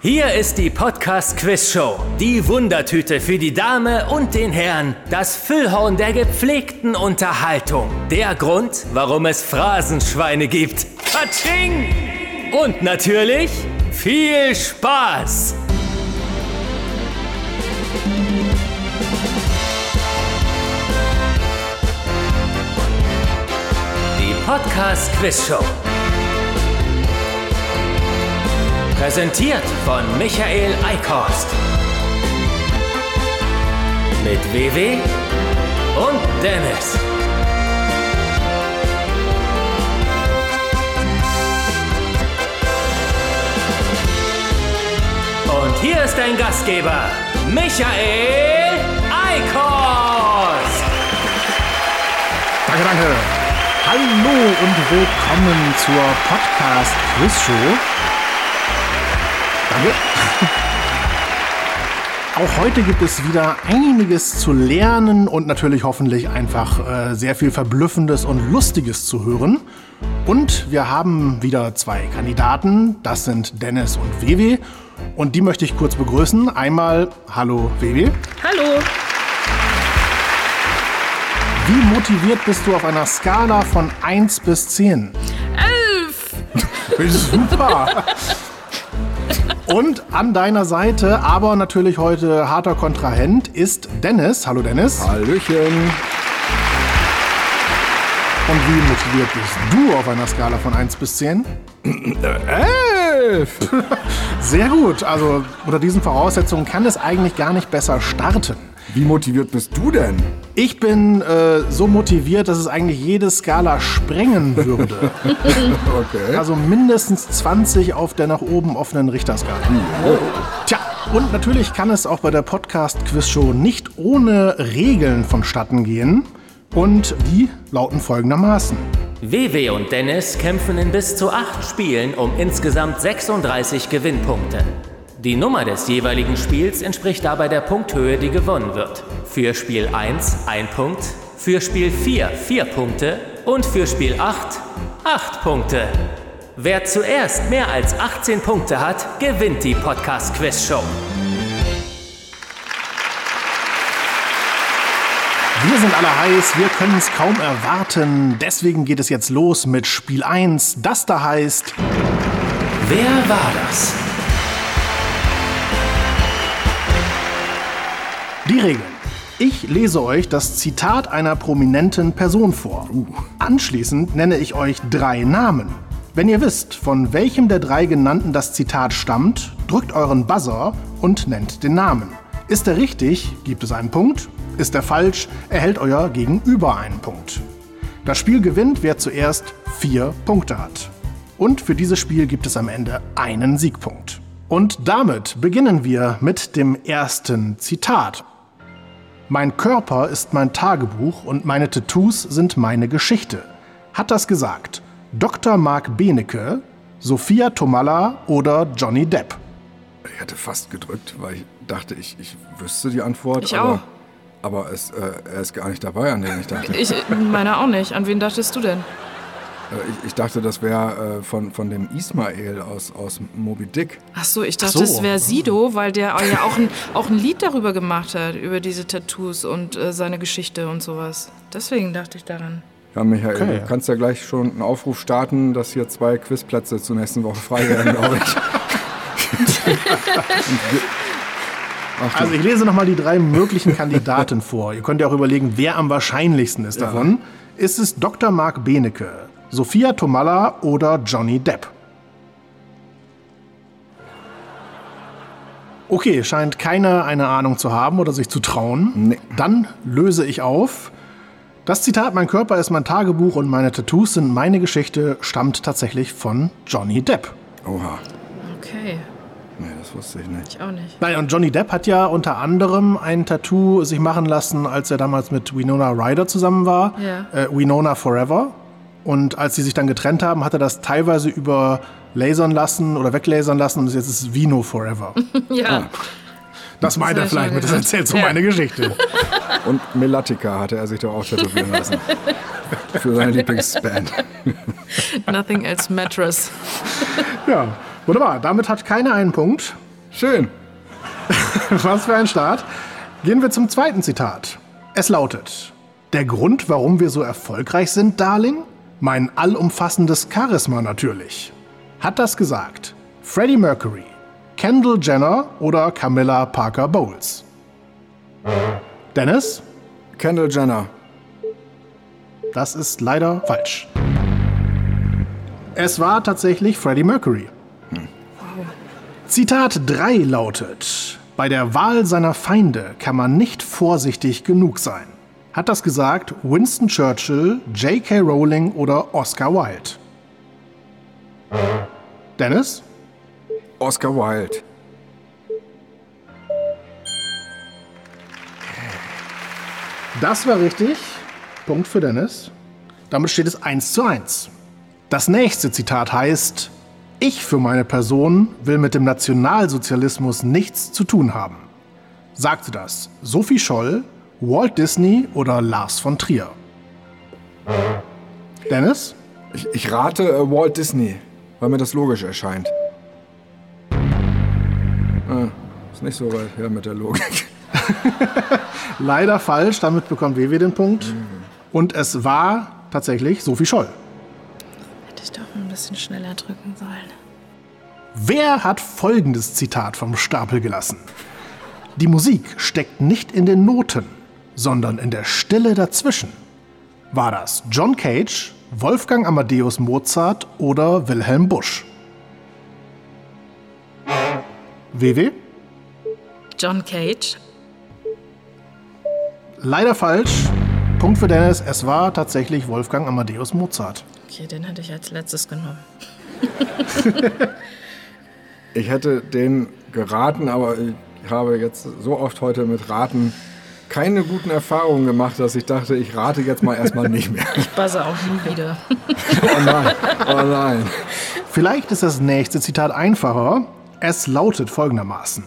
Hier ist die Podcast Quiz Show, die Wundertüte für die Dame und den Herrn, das Füllhorn der gepflegten Unterhaltung, der Grund, warum es Phrasenschweine gibt. Katsching! Und natürlich viel Spaß! Podcast Quiz Show. Präsentiert von Michael Eickhorst. Mit WW und Dennis. Und hier ist dein Gastgeber, Michael Eickhorst. Danke, danke. Hallo und willkommen zur Podcast Quiz Show. Danke. Auch heute gibt es wieder einiges zu lernen und natürlich hoffentlich einfach äh, sehr viel Verblüffendes und Lustiges zu hören. Und wir haben wieder zwei Kandidaten, das sind Dennis und Wewe. Und die möchte ich kurz begrüßen. Einmal, hallo Wewe. Hallo. Wie motiviert bist du auf einer Skala von 1 bis 10? Elf. Super. Und an deiner Seite, aber natürlich heute harter Kontrahent, ist Dennis. Hallo Dennis. Hallöchen. Und wie motiviert bist du auf einer Skala von 1 bis 10? Elf. Sehr gut. Also unter diesen Voraussetzungen kann es eigentlich gar nicht besser starten. Wie motiviert bist du denn? Ich bin äh, so motiviert, dass es eigentlich jede Skala sprengen würde. Okay. Also mindestens 20 auf der nach oben offenen Richterskala. Tja, und natürlich kann es auch bei der Podcast-Quiz-Show nicht ohne Regeln vonstatten gehen. Und die lauten folgendermaßen. WW und Dennis kämpfen in bis zu acht Spielen um insgesamt 36 Gewinnpunkte. Die Nummer des jeweiligen Spiels entspricht dabei der Punkthöhe, die gewonnen wird. Für Spiel 1 ein Punkt, für Spiel 4 vier Punkte und für Spiel 8 acht Punkte. Wer zuerst mehr als 18 Punkte hat, gewinnt die Podcast Quiz Show. Wir sind alle heiß, wir können es kaum erwarten. Deswegen geht es jetzt los mit Spiel 1, das da heißt Wer war das? Die Regeln. Ich lese euch das Zitat einer prominenten Person vor. Anschließend nenne ich euch drei Namen. Wenn ihr wisst, von welchem der drei genannten das Zitat stammt, drückt euren Buzzer und nennt den Namen. Ist er richtig, gibt es einen Punkt. Ist er falsch, erhält euer Gegenüber einen Punkt. Das Spiel gewinnt, wer zuerst vier Punkte hat. Und für dieses Spiel gibt es am Ende einen Siegpunkt. Und damit beginnen wir mit dem ersten Zitat. Mein Körper ist mein Tagebuch und meine Tattoos sind meine Geschichte. Hat das gesagt Dr. Mark Benecke, Sophia Tomalla oder Johnny Depp? Ich hätte fast gedrückt, weil ich dachte, ich, ich wüsste die Antwort. Ich aber, auch. Aber es, äh, er ist gar nicht dabei, an den ich dachte. Ich meine auch nicht. An wen dachtest du denn? Äh, ich, ich dachte, das wäre äh, von, von dem Ismael aus, aus Moby Dick. Ach so, ich dachte, so. es wäre Sido, weil der ja auch ein, auch ein Lied darüber gemacht hat, über diese Tattoos und äh, seine Geschichte und sowas. Deswegen dachte ich daran. Ja, Michael, Okay. du kannst ja gleich schon einen Aufruf starten, dass hier zwei Quizplätze zur nächsten Woche frei werden, glaube ich. Also ich lese nochmal die drei möglichen Kandidaten vor. Ihr könnt ja auch überlegen, wer am wahrscheinlichsten ist davon. Ist es Dr. Mark Benecke, Sophia Tomalla oder Johnny Depp? Okay, scheint keiner eine Ahnung zu haben oder sich zu trauen. Nee. Dann löse ich auf. Das Zitat Mein Körper ist mein Tagebuch und meine Tattoos sind meine Geschichte stammt tatsächlich von Johnny Depp. Oha. Okay, Nee, das wusste ich nicht. ich auch nicht. Nein, und Johnny Depp hat ja unter anderem ein Tattoo sich machen lassen, als er damals mit Winona Ryder zusammen war. Ja. Äh, Winona Forever. Und als sie sich dann getrennt haben, hat er das teilweise über lasern lassen oder weglasern lassen und jetzt ist es Vino Forever. Ja, Das meint er vielleicht mit, das erzählt so Ja. meine Geschichte. Und Melatica hatte er sich doch auch tätowieren lassen. Für seine Lieblingsband. Nothing else matters. Ja, wunderbar. Damit hat keiner einen Punkt. Schön. Was für ein Start. Gehen wir zum zweiten Zitat. Es lautet: Der Grund, warum wir so erfolgreich sind, Darling? Mein allumfassendes Charisma natürlich. Hat das gesagt Freddie Mercury, Kendall Jenner oder Camilla Parker Bowles? Dennis? Kendall Jenner. Das ist leider falsch. Es war tatsächlich Freddie Mercury. Zitat 3 lautet: Bei der Wahl seiner Feinde kann man nicht vorsichtig genug sein. Hat das gesagt Winston Churchill, J.K. Rowling oder Oscar Wilde? Dennis? Oscar Wilde. Das war richtig. Punkt für Dennis. Damit steht es 1 zu 1. Das nächste Zitat heißt, ich für meine Person will mit dem Nationalsozialismus nichts zu tun haben. Sagte das Sophie Scholl, Walt Disney oder Lars von Trier? Dennis? Ich, ich rate äh, Walt Disney, weil mir das logisch erscheint. Ah, ist nicht so weit her mit der Logik. Leider falsch, damit bekommt WW den Punkt. Und es war tatsächlich Sophie Scholl. Hätte ich doch ein bisschen schneller drücken sollen. Wer hat folgendes Zitat vom Stapel gelassen? Die Musik steckt nicht in den Noten, sondern in der Stille dazwischen. War das John Cage, Wolfgang Amadeus Mozart oder Wilhelm Busch? WW? John Cage. Leider falsch. Punkt für Dennis. Es war tatsächlich Wolfgang Amadeus Mozart. Okay, den hätte ich als letztes genommen. Ich hätte den geraten, aber ich habe jetzt so oft heute mit Raten keine guten Erfahrungen gemacht, dass ich dachte, ich rate jetzt mal erstmal nicht mehr. Ich buzze auch nie wieder. Oh nein, oh nein. Vielleicht ist das nächste Zitat einfacher. Es lautet folgendermaßen.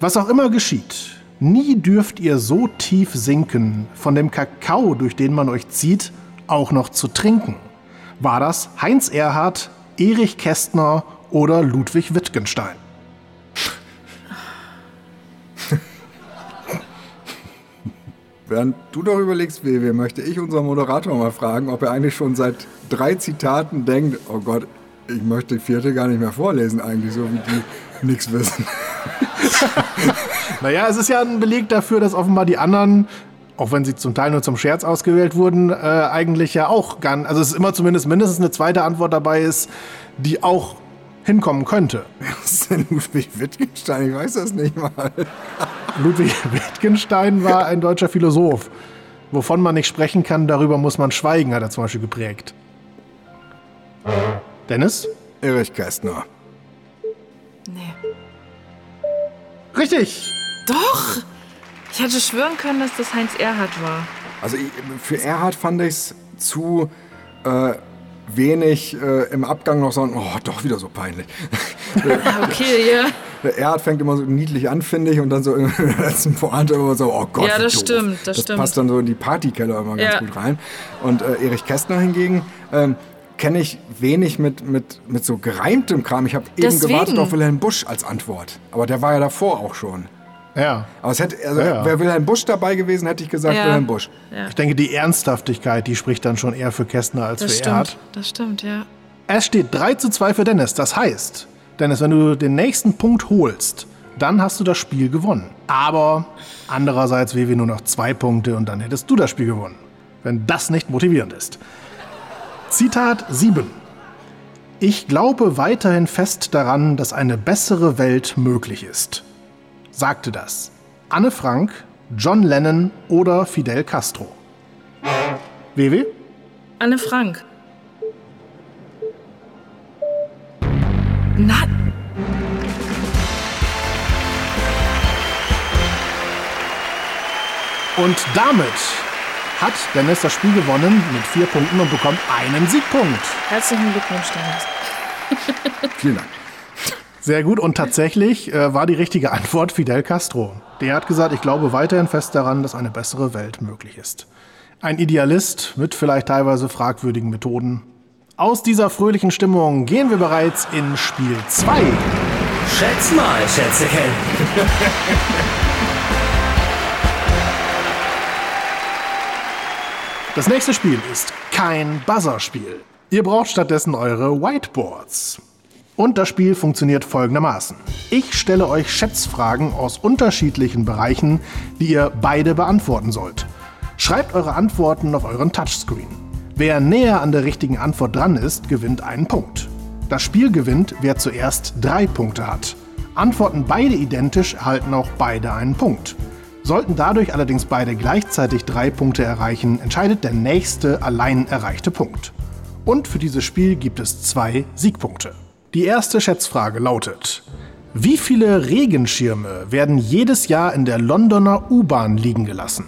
Was auch immer geschieht, nie dürft ihr so tief sinken, von dem Kakao, durch den man euch zieht, auch noch zu trinken. War das Heinz Erhardt, Erich Kästner oder Ludwig Wittgenstein? Während du doch überlegst, WW, möchte ich unseren Moderator mal fragen, ob er eigentlich schon seit drei Zitaten denkt, oh Gott, ich möchte die vierte gar nicht mehr vorlesen eigentlich, so wie die nichts wissen. Naja, es ist ja ein Beleg dafür, dass offenbar die anderen, auch wenn sie zum Teil nur zum Scherz ausgewählt wurden, äh, eigentlich ja auch gar Also es ist immer zumindest mindestens eine zweite Antwort dabei ist, die auch hinkommen könnte. Was ist denn Ludwig Wittgenstein? Ich weiß das nicht mal. Ludwig Wittgenstein war ein deutscher Philosoph. Wovon man nicht sprechen kann, darüber muss man schweigen, hat er zum Beispiel geprägt. Dennis? Erich Kästner. Nee. Richtig! Doch! Ich hätte schwören können, dass das Heinz Erhardt war. Also ich, für Erhard fand ich es zu äh, wenig äh, im Abgang noch so, oh, doch wieder so peinlich. Ah, Okay, ja. Der Erhard fängt immer so niedlich an, finde ich, und dann so in der letzten Pointe immer so, oh Gott, Ja, das stimmt, das das stimmt. passt dann so in die Partykeller immer ganz Ja. gut rein. Und äh, Erich Kästner hingegen ähm, kenne ich wenig mit, mit, mit so gereimtem Kram. Ich habe eben gewartet auf Wilhelm Busch als Antwort. Aber der war ja davor auch schon. Ja. Aber es hätte, also, Ja, ja. wäre Wilhelm Busch dabei gewesen, hätte ich gesagt Ja. Wilhelm Busch. Ich denke, die Ernsthaftigkeit, die spricht dann schon eher für Kästner als Das für stimmt. Erhard. Das stimmt, ja. Es steht 3 zu 2 für Dennis. Das heißt, Dennis, wenn du den nächsten Punkt holst, dann hast du das Spiel gewonnen. Aber andererseits WW nur noch zwei Punkte und dann hättest du das Spiel gewonnen. Wenn das nicht motivierend ist. Zitat 7. Ich glaube weiterhin fest daran, dass eine bessere Welt möglich ist. Sagte das Anne Frank, John Lennon oder Fidel Castro? WW? Anne Frank. Na, Und damit hat Dennis das Spiel gewonnen mit vier Punkten und bekommt einen Siegpunkt. herzlichen Glückwunsch, Dennis. Vielen Dank. Sehr gut. Und tatsächlich äh, war die richtige Antwort Fidel Castro. Der hat gesagt, ich glaube weiterhin fest daran, dass eine bessere Welt möglich ist. Ein Idealist mit vielleicht teilweise fragwürdigen Methoden. Aus dieser fröhlichen Stimmung gehen wir bereits in Spiel 2. Schätz mal, Schätzeken. Das nächste Spiel ist kein Buzzer-Spiel. Ihr braucht stattdessen eure Whiteboards. Und das Spiel funktioniert folgendermaßen. Ich stelle euch Schätzfragen aus unterschiedlichen Bereichen, die ihr beide beantworten sollt. Schreibt eure Antworten auf euren Touchscreen. Wer näher an der richtigen Antwort dran ist, gewinnt einen Punkt. Das Spiel gewinnt, wer zuerst drei Punkte hat. Antworten beide identisch, erhalten auch beide einen Punkt. Sollten dadurch allerdings beide gleichzeitig drei Punkte erreichen, entscheidet der nächste allein erreichte Punkt. Und für dieses Spiel gibt es zwei Siegpunkte. Die erste Schätzfrage lautet, wie viele Regenschirme werden jedes Jahr in der Londoner U-Bahn liegen gelassen?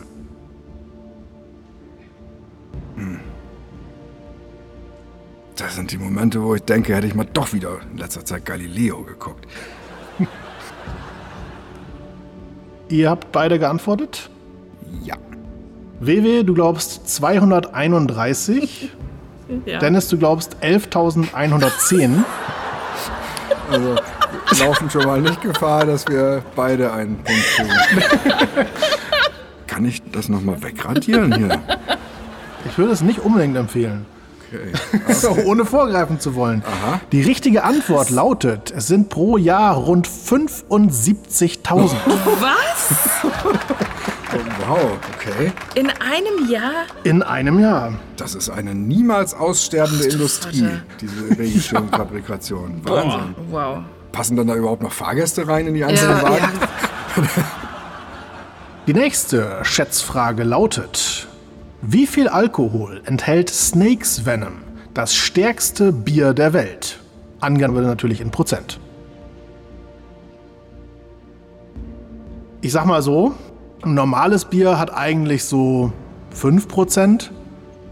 Das sind die Momente, wo ich denke, hätte ich mal doch wieder in letzter Zeit Galileo geguckt. Ihr habt beide geantwortet? Ja. WW, du glaubst 231. Ja. Dennis, du glaubst 11.110. Also wir laufen schon mal nicht Gefahr, dass wir beide einen Punkt kriegen. Kann ich das nochmal wegradieren hier? Ich würde es nicht unbedingt empfehlen. Okay. Ohne vorgreifen zu wollen. Aha. Die richtige Antwort lautet, es sind pro Jahr rund 75.000. Was? Oh, wow, okay. In einem Jahr? In einem Jahr. Das ist eine niemals aussterbende Industrie, Vater. diese Regenschirmfabrikation. Wahnsinn. Wow. Passen dann da überhaupt noch Fahrgäste rein in die einzelnen Ja, Wagen? ja. Die nächste Schätzfrage lautet, wie viel Alkohol enthält Snakes Venom, das stärkste Bier der Welt? Angabe natürlich in Prozent. Ich sag mal so, ein normales Bier hat eigentlich so 5%.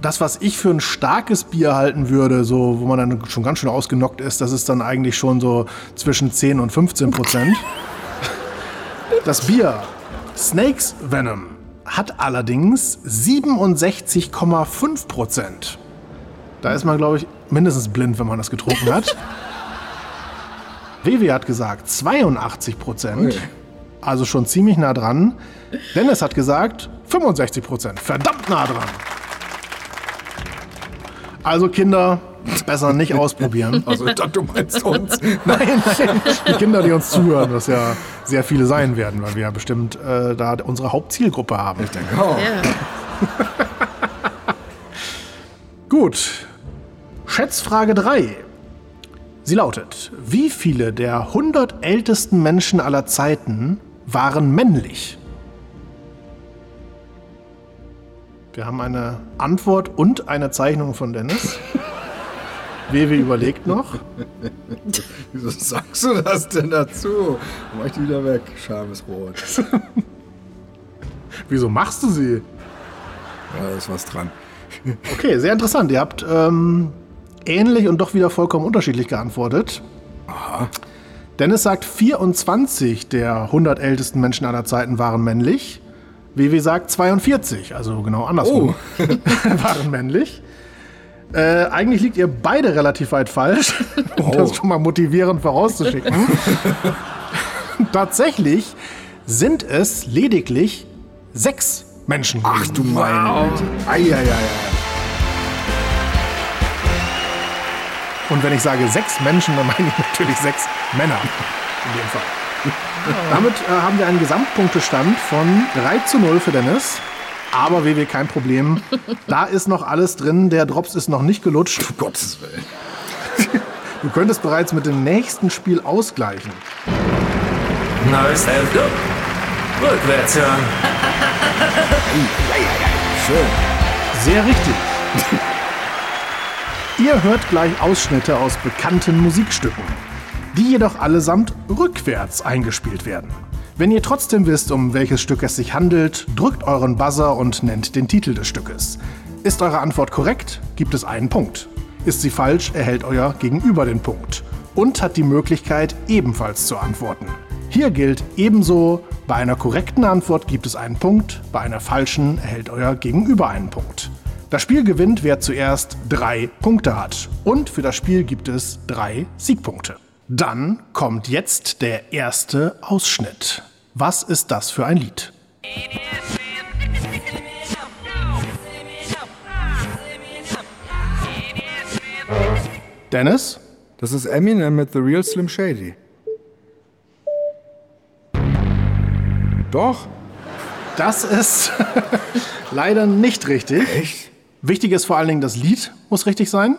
Das, was ich für ein starkes Bier halten würde, so, wo man dann schon ganz schön ausgenockt ist, das ist dann eigentlich schon so zwischen 10 und 15 Prozent. Das Bier Snakes Venom hat allerdings 67,5 Prozent. Da ist man, glaube ich, mindestens blind, wenn man das getrunken hat. Vivi hat gesagt 82 Prozent. Ui. Also schon ziemlich nah dran. Dennis hat gesagt 65 Prozent. Verdammt nah dran. Also Kinder, besser nicht ausprobieren. Also ich dachte, du meinst uns. Nein, nein, die Kinder, die uns zuhören, was ja sehr viele sein werden, weil wir ja bestimmt äh, da unsere Hauptzielgruppe haben. Ich denke auch. Ja. Gut. Schätzfrage 3. Sie lautet, wie viele der 100 ältesten Menschen aller Zeiten waren männlich? Wir haben eine Antwort und eine Zeichnung von Dennis. Wewe überlegt noch. Wieso sagst du das denn dazu? Mach ich die wieder weg. Scharfes Rot. Wieso machst du sie? Ja, da ist was dran. Okay, sehr interessant. Ihr habt ähm, ähnlich und doch wieder vollkommen unterschiedlich geantwortet. Dennis sagt, 24 der 100 ältesten Menschen aller Zeiten waren männlich. WW sagt 42, also genau andersrum, waren männlich. Äh, eigentlich liegt ihr beide relativ weit falsch, um das schon mal motivierend vorauszuschicken. Tatsächlich sind es lediglich sechs Menschen. Ach du meine Güte. Eieiei. Und wenn ich sage sechs Menschen, dann meine ich natürlich sechs Männer in dem Fall. Damit äh, haben wir einen Gesamtpunktestand von 3 zu 0 für Dennis. Aber WW, kein Problem. Da ist noch alles drin. Der Drops ist noch nicht gelutscht. Um Gottes Willen. Du könntest bereits mit dem nächsten Spiel ausgleichen. Neues Hälfte. Rückwärts hören. Schön. Sehr richtig. Ihr hört gleich Ausschnitte aus bekannten Musikstücken, die jedoch allesamt rückwärts eingespielt werden. Wenn ihr trotzdem wisst, um welches Stück es sich handelt, drückt euren Buzzer und nennt den Titel des Stückes. Ist eure Antwort korrekt, gibt es einen Punkt. Ist sie falsch, erhält euer Gegenüber den Punkt. und hat die Möglichkeit, ebenfalls zu antworten. Hier gilt ebenso, bei einer korrekten Antwort gibt es einen Punkt, bei einer falschen erhält euer Gegenüber einen Punkt. Das Spiel gewinnt, wer zuerst drei Punkte hat. Und für das Spiel gibt es drei Siegpunkte. Dann kommt jetzt der erste Ausschnitt. Was ist das für ein Lied? Dennis? Das ist Eminem mit The Real Slim Shady. Doch. Das ist leider nicht richtig. Echt? Wichtig ist vor allen Dingen, das Lied muss richtig sein.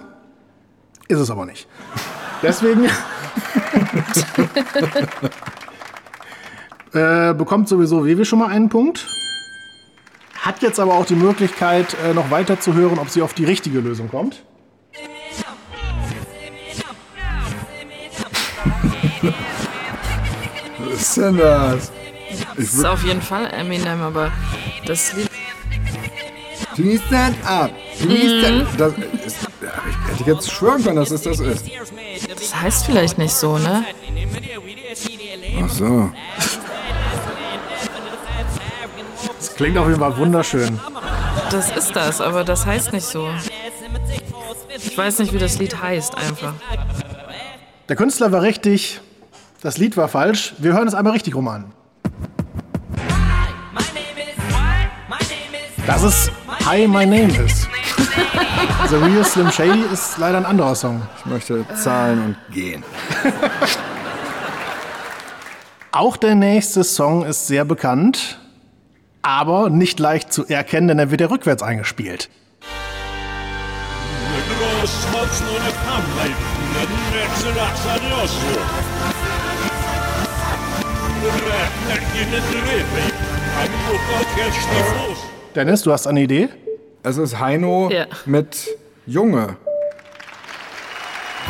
Ist es aber nicht. Deswegen äh, bekommt sowieso Wewe schon mal einen Punkt. Hat jetzt aber auch die Möglichkeit, äh, noch weiter zu hören, ob sie auf die richtige Lösung kommt. Was ist denn das? Das ist auf jeden Fall Eminem, aber das Lied. Please stand up. Please stand das ist, Ich hätte jetzt schwören können, dass es das ist. Das heißt vielleicht nicht so, ne? Ach so. Das klingt auf jeden Fall wunderschön. Das ist das, aber das heißt nicht so. Ich weiß nicht, wie das Lied heißt, einfach. Der Künstler war richtig, das Lied war falsch. Wir hören es einmal richtig rum an. Das ist Hi, My Name Is. The Real Slim Shady ist leider ein anderer Song. Ich möchte zahlen und gehen. Auch der nächste Song ist sehr bekannt, aber nicht leicht zu erkennen, denn er wird ja rückwärts eingespielt. Dennis, du hast eine Idee? Es ist Heino Ja. mit Junge.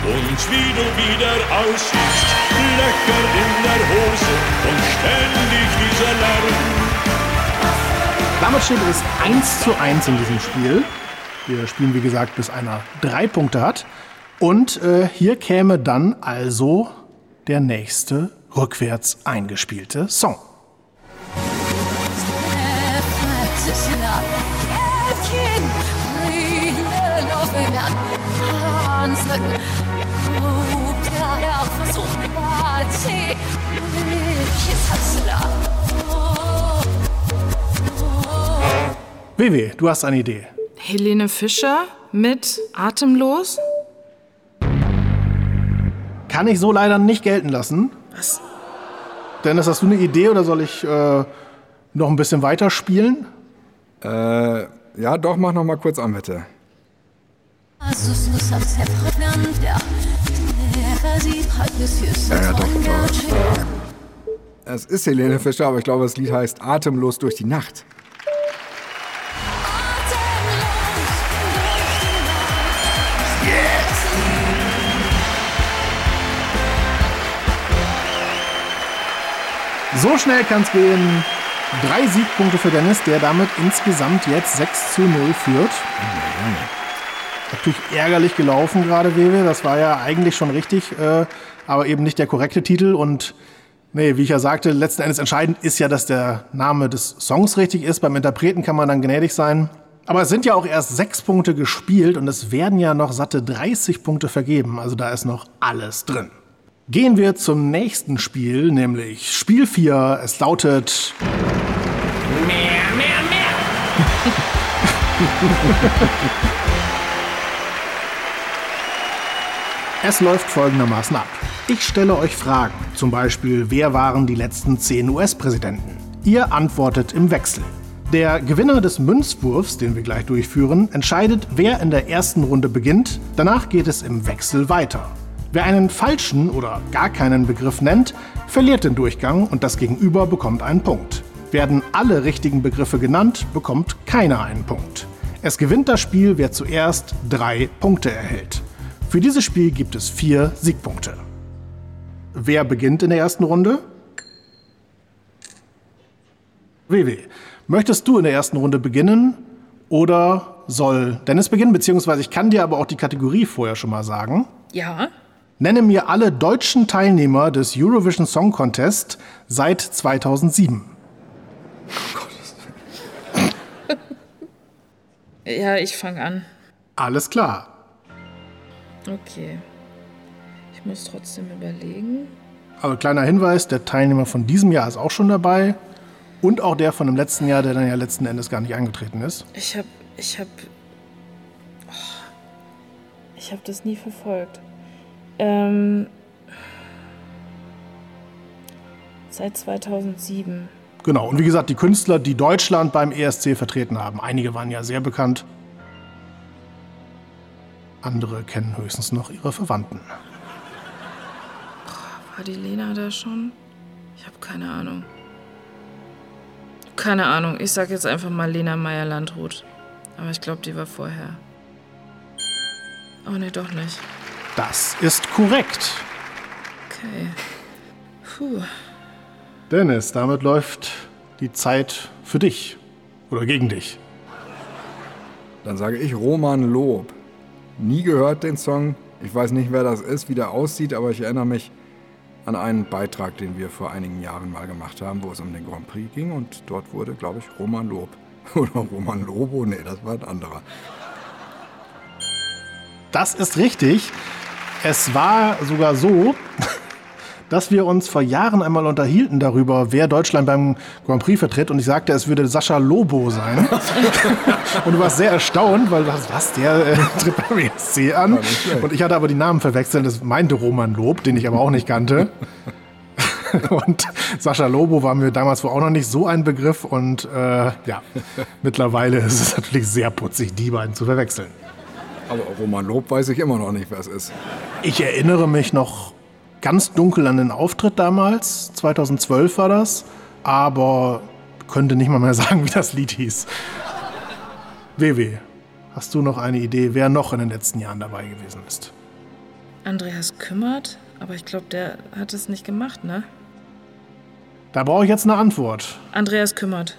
Und wie du wieder aussiehst, Löcher in der Hose und ständig dieser Lärm. Damit steht es 1 zu 1 in diesem Spiel. Wir spielen, wie gesagt, bis einer drei Punkte hat. Und äh, hier käme dann also der nächste rückwärts eingespielte Song. WW, du hast eine Idee. Helene Fischer mit Atemlos? Kann ich so leider nicht gelten lassen. Was? Dennis, hast du eine Idee oder soll ich äh, noch ein bisschen weiter spielen? Äh, ja, doch, mach noch mal kurz an, bitte. Ja, doch, Es ist Helene Fischer, aber ich glaube, das Lied heißt Atemlos durch die Nacht. So schnell kann es gehen. Drei Siegpunkte für Dennis, der damit insgesamt jetzt 6 zu 0 führt. Natürlich ärgerlich gelaufen gerade, Wewe. Das war ja eigentlich schon richtig, äh, aber eben nicht der korrekte Titel. Und nee, wie ich ja sagte, letzten Endes entscheidend ist ja, dass der Name des Songs richtig ist. Beim Interpreten kann man dann gnädig sein. Aber es sind ja auch erst sechs Punkte gespielt und es werden ja noch satte 30 Punkte vergeben. Also da ist noch alles drin. Gehen wir zum nächsten Spiel, nämlich Spiel 4. Es lautet Mehr, mehr, mehr. Es läuft folgendermaßen ab. Ich stelle euch Fragen, zum Beispiel, wer waren die letzten zehn US-Präsidenten? Ihr antwortet im Wechsel. Der Gewinner des Münzwurfs, den wir gleich durchführen, entscheidet, wer in der ersten Runde beginnt. Danach geht es im Wechsel weiter. Wer einen falschen oder gar keinen Begriff nennt, verliert den Durchgang und das Gegenüber bekommt einen Punkt. Werden alle richtigen Begriffe genannt, bekommt keiner einen Punkt. Es gewinnt das Spiel, wer zuerst drei Punkte erhält. Für dieses Spiel gibt es vier Siegpunkte. Wer beginnt in der ersten Runde? WW, möchtest du in der ersten Runde beginnen oder soll Dennis beginnen? Beziehungsweise ich kann dir aber auch die Kategorie vorher schon mal sagen. Ja. Nenne mir alle deutschen Teilnehmer des Eurovision Song Contest seit 2007. Ja, ich fange an. Alles klar. Okay. Ich muss trotzdem überlegen. Aber kleiner Hinweis, der Teilnehmer von diesem Jahr ist auch schon dabei. Und auch der von dem letzten Jahr, der dann ja letzten Endes gar nicht angetreten ist. Ich hab. Ich hab. Oh, ich hab das nie verfolgt. Ähm. Seit 2007. Genau, und wie gesagt, die Künstler, die Deutschland beim ESC vertreten haben. Einige waren ja sehr bekannt. Andere kennen höchstens noch ihre Verwandten. War die Lena da schon? Ich habe keine Ahnung. Keine Ahnung. Ich sag jetzt einfach mal Lena Meyer-Landrut. Aber ich glaube, die war vorher. Oh nee, doch nicht. Das ist korrekt. Okay. Puh. Dennis, damit läuft die Zeit für dich. Oder gegen dich. Dann sage ich Roman Lob. Nie gehört den Song. Ich weiß nicht, wer das ist, wie der aussieht, aber ich erinnere mich an einen Beitrag, den wir vor einigen Jahren mal gemacht haben, wo es um den Grand Prix ging und dort wurde, glaube ich, Roman Lob. Oder Roman Lobo? Nee, das war ein anderer. Das ist richtig. Es war sogar so, dass wir uns vor Jahren einmal unterhielten darüber, wer Deutschland beim Grand Prix vertritt. Und ich sagte, es würde Sascha Lobo sein. und du warst sehr erstaunt, weil du dachtest, was, der äh, tritt beim ESC an. Und ich hatte aber die Namen verwechselt. Das meinte Roman Lob, den ich aber auch nicht kannte. Und Sascha Lobo war mir damals wohl auch noch nicht so ein Begriff. Und äh, ja, mittlerweile ist es natürlich sehr putzig, die beiden zu verwechseln. Aber Roman Lob weiß ich immer noch nicht, wer es ist. Ich erinnere mich noch ganz dunkel an den Auftritt damals. 2012 war das. Aber könnte nicht mal mehr sagen, wie das Lied hieß. WW, hast du noch eine Idee, wer noch in den letzten Jahren dabei gewesen ist? Andreas Kümmert? Aber ich glaube, der hat es nicht gemacht, ne? Da brauche ich jetzt eine Antwort. Andreas Kümmert.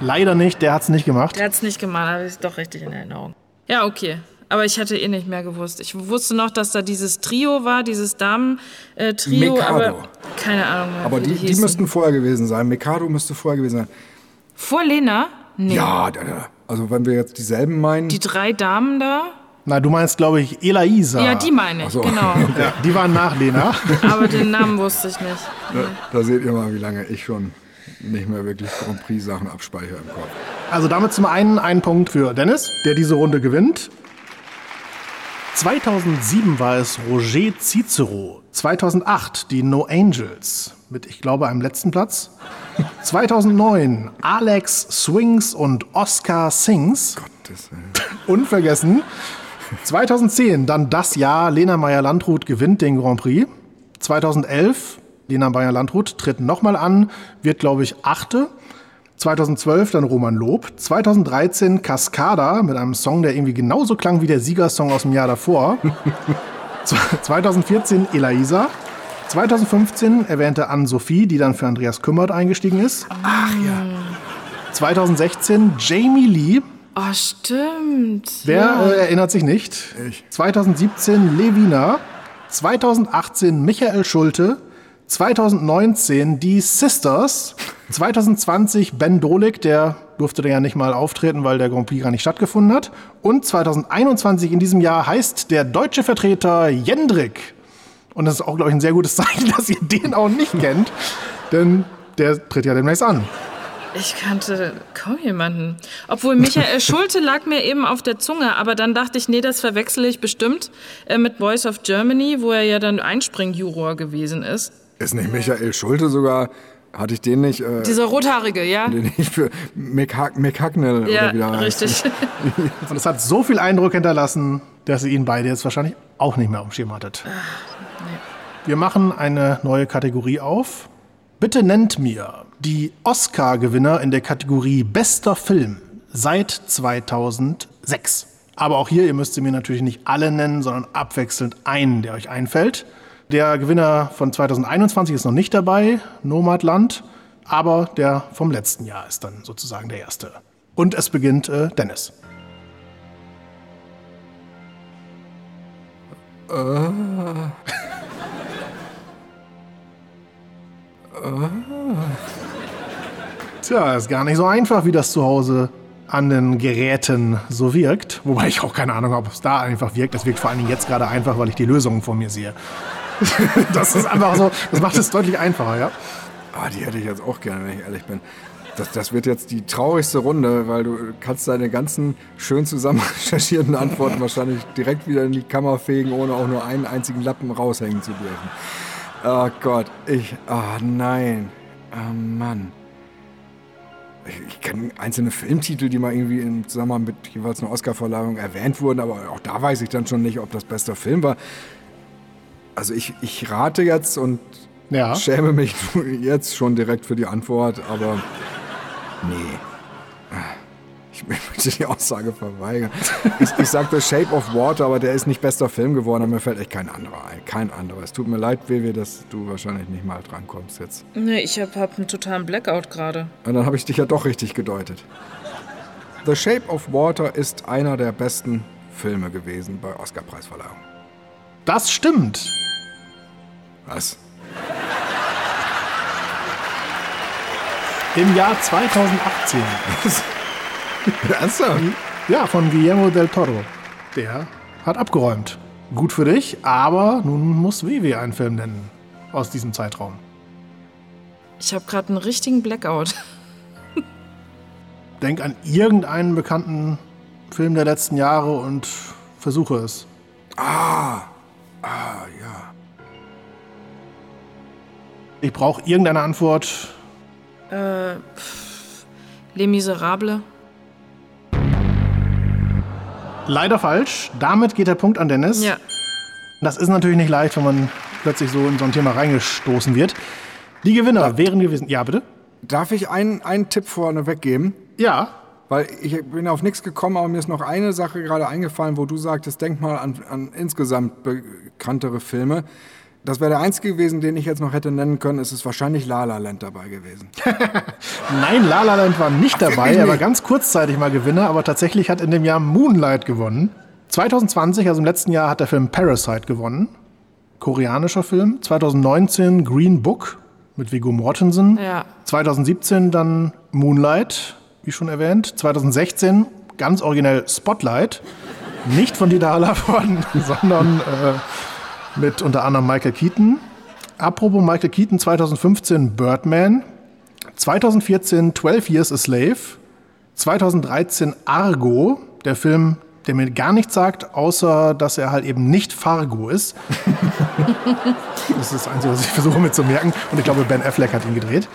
Leider nicht, der hat es nicht gemacht. Der hat es nicht gemacht, habe ich doch richtig in Erinnerung. Ja, okay. Aber ich hatte eh nicht mehr gewusst. Ich wusste noch, dass da dieses Trio war, dieses Damen-Trio, Mikado. aber keine Ahnung mehr. Aber wie die, die hießen. müssten vorher gewesen sein. Mikado müsste vorher gewesen sein. Vor Lena? Nee. Ja, da, da. also wenn wir jetzt dieselben meinen. Die drei Damen da? Na, du meinst, glaube ich, Elaisa. Ja, die meine ich, so. genau. Ja, die waren nach Lena. Aber den Namen wusste ich nicht. da, da seht ihr mal, wie lange ich schon nicht mehr wirklich Grand Prix-Sachen abspeichere im Kopf. Also damit zum einen ein Punkt für Dennis, der diese Runde gewinnt. 2007 war es Roger Cicero. 2008 die No Angels mit, ich glaube, einem letzten Platz. 2009 Alex Swings und Oscar Sings. Gottes. Unvergessen. 2010 dann das Jahr Lena Meyer-Landrut gewinnt den Grand Prix. 2011 Lena Meyer-Landrut tritt nochmal an, wird, glaube ich, Achte. 2012 dann Roman Lob. 2013 Cascada mit einem Song, der irgendwie genauso klang wie der Siegersong aus dem Jahr davor. 2014 Elaisa. 2015 erwähnte Anne-Sophie, die dann für Andreas Kümmert eingestiegen ist. Ach ja. 2016 Jamie Lee. Oh, stimmt. Wer ja. äh, erinnert sich nicht? Ich. 2017 Levina. 2018 Michael Schulte. 2019 die Sisters. 2020 Ben Dolik, der durfte da ja nicht mal auftreten, weil der Grand Prix gar nicht stattgefunden hat. Und 2021 in diesem Jahr heißt der deutsche Vertreter Jendrik. Und das ist auch, glaube ich, ein sehr gutes Zeichen, dass ihr den auch nicht kennt. Denn der tritt ja demnächst an. Ich kannte kaum jemanden. Obwohl Michael Schulte lag mir eben auf der Zunge, aber dann dachte ich, nee, das verwechsel ich bestimmt äh, mit Voice of Germany, wo er ja dann Einspringjuror gewesen ist. Ist nicht Michael Schulte sogar, hatte ich den nicht, äh, Dieser rothaarige, ja? den nicht für McHack- McHacknell Ja, oder wie der heißt. richtig. Und es hat so viel Eindruck hinterlassen, dass ihr ihn beide jetzt wahrscheinlich auch nicht mehr auf dem Schirm hattet. Wir machen eine neue Kategorie auf. Bitte nennt mir die Oscar-Gewinner in der Kategorie Bester Film seit 2006. Aber auch hier, ihr müsst sie mir natürlich nicht alle nennen, sondern abwechselnd einen, der euch einfällt. Der Gewinner von 2021 ist noch nicht dabei, Nomadland, aber der vom letzten Jahr ist dann sozusagen der erste. Und es beginnt äh, Dennis. Tja, ist gar nicht so einfach, wie das zu Hause an den Geräten so wirkt. Wobei ich auch keine Ahnung habe, ob es da einfach wirkt. Das wirkt vor allen Dingen jetzt gerade einfach, weil ich die Lösungen vor mir sehe. das ist einfach so, das macht es deutlich einfacher, ja. Ah, die hätte ich jetzt auch gerne, wenn ich ehrlich bin. Das, das wird jetzt die traurigste Runde, weil du kannst deine ganzen schön zusammen recherchierten Antworten wahrscheinlich direkt wieder in die Kammer fegen, ohne auch nur einen einzigen Lappen raushängen zu dürfen. Oh Gott, ich. Ah, nein. Oh Mann. Ich, ich kenne einzelne Filmtitel, die mal irgendwie im Zusammenhang mit jeweils einer Oscarverleihung erwähnt wurden, aber auch da weiß ich dann schon nicht, ob das bester Film war. Also ich, ich rate jetzt und Ja. schäme mich jetzt schon direkt für die Antwort, aber nee. Ich möchte die Aussage verweigern. Ich, ich sagte Shape of Water, aber der ist nicht bester Film geworden, aber mir fällt echt kein anderer ein. Kein anderer. Es tut mir leid, Vivi, dass du wahrscheinlich nicht mal drankommst jetzt. Nee, ich hab, hab einen totalen Blackout gerade. Und dann habe ich dich ja doch richtig gedeutet. The Shape of Water ist einer der besten Filme gewesen bei Oscar-Preisverleihung. Das stimmt. Was? Im Jahr 2018. Ernsthaft? Ja, von Guillermo del Toro. Der hat abgeräumt. Gut für dich, aber nun muss Vivi einen Film nennen. Aus diesem Zeitraum. Ich habe gerade einen richtigen Blackout. Denk an irgendeinen bekannten Film der letzten Jahre und versuche es. Ah, ja. Ich brauche irgendeine Antwort. Les Miserables. Leider falsch. Damit geht der Punkt an Dennis. Ja. Das ist natürlich nicht leicht, wenn man plötzlich so in so ein Thema reingestoßen wird. Die Gewinner wären gewesen. Ja, bitte? Darf ich einen, einen Tipp vorne weggeben? Ja. Weil ich bin auf nichts gekommen, aber mir ist noch eine Sache gerade eingefallen, wo du sagtest, denk mal an, an insgesamt bekanntere Filme. Das wäre der einzige gewesen, den ich jetzt noch hätte nennen können. Es ist wahrscheinlich La La Land dabei gewesen. Nein, La La Land war nicht dabei. Er war ganz kurzzeitig mal Gewinner, aber tatsächlich hat in dem Jahr Moonlight gewonnen. 2020, also im letzten Jahr, hat der Film Parasite gewonnen. Koreanischer Film. 2019 Green Book mit Viggo Mortensen. Ja. 2017 dann Moonlight, wie schon erwähnt. 2016 ganz originell Spotlight. Nicht von Dieter Hallervorden, sondern äh, mit unter anderem Michael Keaton. Apropos Michael Keaton, 2015 Birdman. 2014 12 Years a Slave. 2013 Argo, der Film, der mir gar nichts sagt, außer dass er halt eben nicht Fargo ist. das ist das Einzige, was ich versuche mir zu merken. Und ich glaube, Ben Affleck hat ihn gedreht.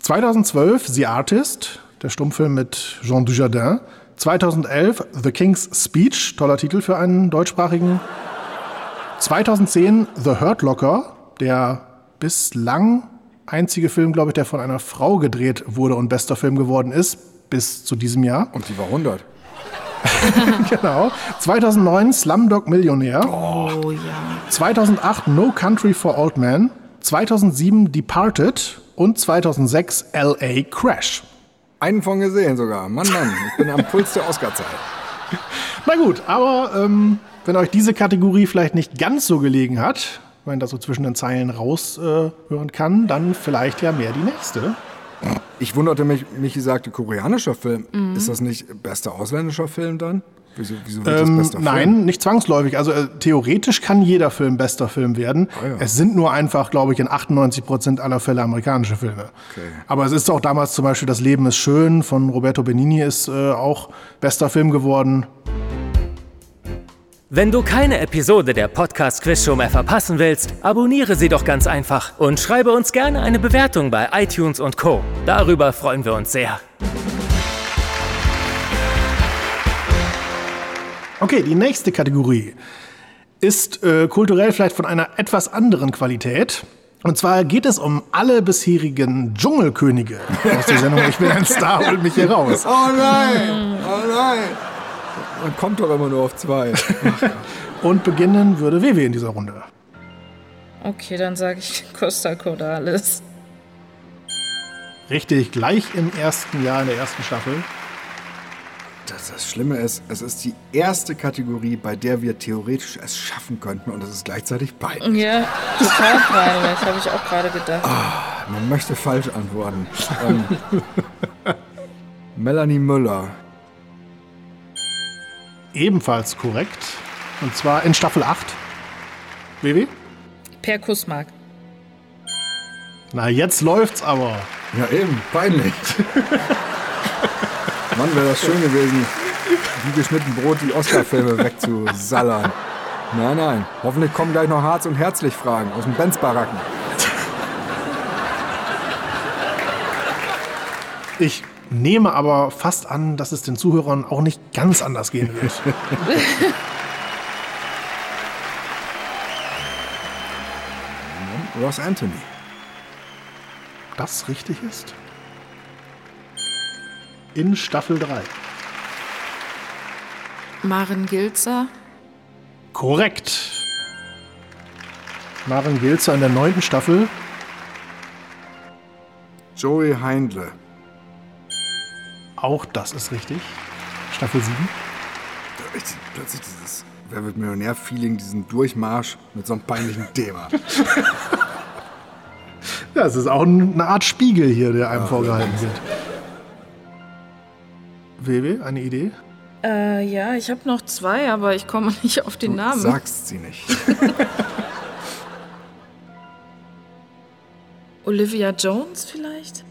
2012 The Artist, der Stummfilm mit Jean Dujardin. 2011 The King's Speech, toller Titel für einen deutschsprachigen. 2010 The Hurt Locker, der bislang einzige Film, glaube ich, der von einer Frau gedreht wurde und bester Film geworden ist, bis zu diesem Jahr. Und die war 100. Genau. 2009 Slumdog Millionär. Oh ja. 2008 No Country for Old Men. 2007 Departed und 2006 LA Crash. Einen von gesehen sogar. Mann, Mann, ich bin am Puls der Oscar-Zeit. Na gut, aber ähm, wenn euch diese Kategorie vielleicht nicht ganz so gelegen hat, wenn man das so zwischen den Zeilen raushören äh, kann, dann vielleicht ja mehr die nächste. Ich wunderte mich, Michi sagte, koreanischer Film. Ist das nicht bester ausländischer Film dann? Wieso, wieso wird Ähm, das bester nein, Film? nicht zwangsläufig. Also äh, theoretisch kann jeder Film bester Film werden. Ah, ja. Es sind nur einfach, glaube ich, in 98 Prozent aller Fälle amerikanische Filme. Okay. Aber es ist auch damals zum Beispiel Das Leben ist schön von Roberto Benigni ist äh, auch bester Film geworden. Wenn du keine Episode der Podcast Quiz Show mehr verpassen willst, abonniere sie doch ganz einfach und schreibe uns gerne eine Bewertung bei iTunes und Co. Darüber freuen wir uns sehr. Okay, die nächste Kategorie ist äh, kulturell vielleicht von einer etwas anderen Qualität. Und zwar geht es um alle bisherigen Dschungelkönige aus der Sendung Ich bin ein Star, holt mich hier raus. Oh nein! Oh nein! Man kommt doch immer nur auf zwei. Und beginnen würde Wewe in dieser Runde. Okay, dann sage ich Costa Cordalis. Richtig, gleich im ersten Jahr in der ersten Staffel. Das, das Schlimme ist, es ist die erste Kategorie, bei der wir theoretisch es schaffen könnten und es ist gleichzeitig peinlich. Ja, total peinlich, habe ich auch gerade gedacht. Man möchte falsch antworten. ähm, Melanie Müller. Ebenfalls korrekt. Und zwar in Staffel 8. WW? Per Kussmark. Na, jetzt läuft's aber. Ja, eben, peinlich. Mann, wäre das schön gewesen, wie geschnitten Brot die Oscar-Filme wegzusallern. Nein, nein. Hoffentlich kommen gleich noch Harz- und Herzlich-Fragen aus dem Benz-Baracken. Ich nehme aber fast an, dass es den Zuhörern auch nicht ganz anders gehen wird. Ross Anthony. das richtig ist? In Staffel 3. Maren Gilzer. Korrekt. Maren Gilzer in der neunten Staffel. Joey Heindle. Auch das ist richtig. Staffel 7. Ich, plötzlich dieses Wer wird Millionär-Feeling, diesen Durchmarsch mit so einem peinlichen Thema. Ja, es ist auch eine Art Spiegel hier, der einem vorgehalten wird. WW, eine Idee? Äh, ja, ich habe noch zwei, aber ich komme nicht auf den Namen. Sagst sie nicht. Olivia Jones vielleicht?